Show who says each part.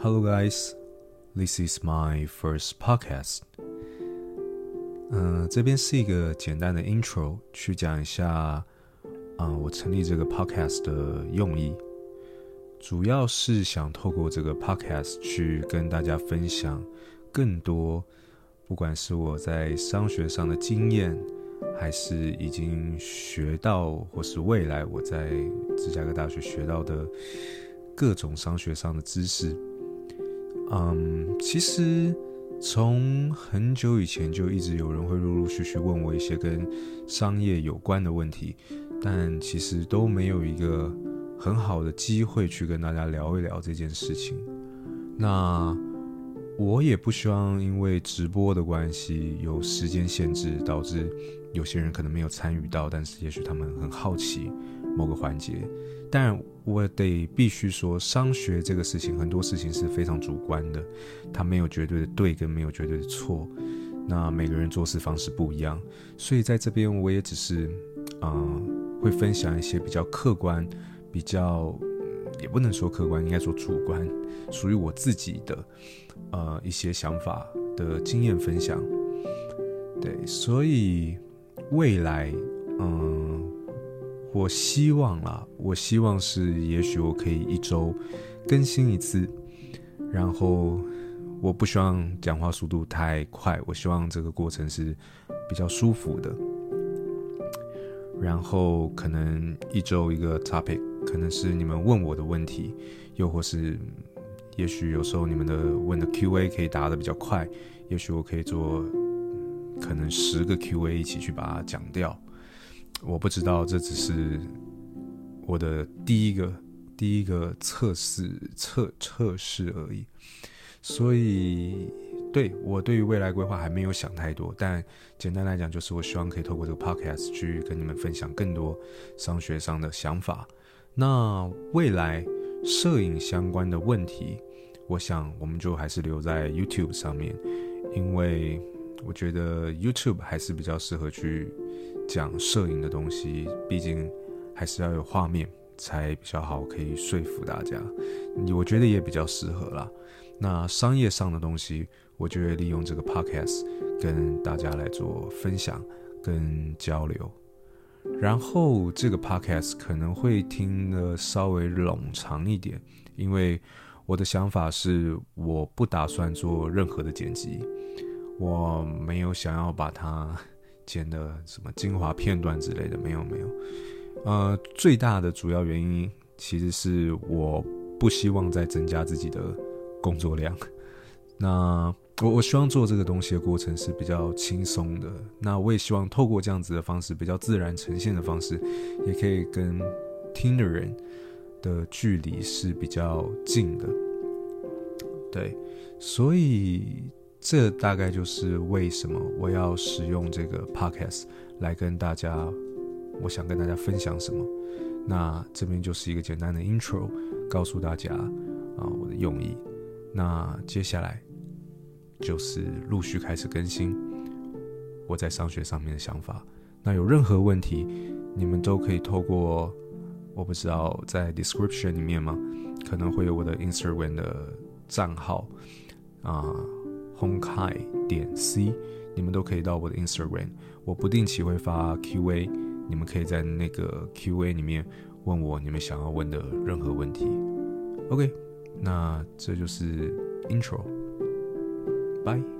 Speaker 1: Hello, guys. This is my first podcast. 嗯、这边是一个简单的 intro，去讲一下，啊、我成立这个 podcast 的用意，主要是想透过这个 podcast 去跟大家分享更多，不管是我在商学上的经验。还是已经学到，或是未来我在芝加哥大学学到的各种商学上的知识。嗯，其实从很久以前就一直有人会陆陆续续问我一些跟商业有关的问题，但其实都没有一个很好的机会去跟大家聊一聊这件事情。那我也不希望因为直播的关系有时间限制，导致。有些人可能没有参与到，但是也许他们很好奇某个环节。但我得必须说，商学这个事情，很多事情是非常主观的，它没有绝对的对跟没有绝对的错。那每个人做事方式不一样，所以在这边我也只是，嗯、会分享一些比较客观、比较也不能说客观，应该说主观，属于我自己的呃一些想法的经验分享。对，所以。未来，嗯，我希望啦，我希望是，也许我可以一周更新一次，然后我不希望讲话速度太快，我希望这个过程是比较舒服的。然后可能一周一个 topic，可能是你们问我的问题，又或是，也许有时候你们的问的 Q&A 可以答的比较快，也许我可以做。可能十个 Q&A 一起去把它讲掉，我不知道，这只是我的第一个第一个测试测测试而已。所以，对，我对于未来规划还没有想太多，但简单来讲，就是我希望可以透过这个 Podcast 去跟你们分享更多商学上的想法。那未来摄影相关的问题，我想我们就还是留在 YouTube 上面，因为。我觉得 YouTube 还是比较适合去讲摄影的东西，毕竟还是要有画面才比较好，可以说服大家。我觉得也比较适合啦。那商业上的东西，我就会利用这个 Podcast 跟大家来做分享跟交流。然后这个 Podcast 可能会听得稍微冗长一点，因为我的想法是，我不打算做任何的剪辑。我没有想要把它剪的什么精华片段之类的，没有没有。呃，最大的主要原因其实是我不希望再增加自己的工作量。那我我希望做这个东西的过程是比较轻松的。那我也希望透过这样子的方式，比较自然呈现的方式，也可以跟听的人的距离是比较近的。对，所以。这大概就是为什么我要使用这个 podcast 来跟大家，我想跟大家分享什么。那这边就是一个简单的 intro，告诉大家啊我的用意。那接下来就是陆续开始更新我在商学上面的想法。那有任何问题，你们都可以透过我不知道在 description 里面吗？可能会有我的 Instagram 的账号啊。Honkai 点 C，你们都可以到我的 Instagram，我不定期会发 QA，你们可以在那个 QA 里面问我你们想要问的任何问题。OK，那这就是 intro Bye.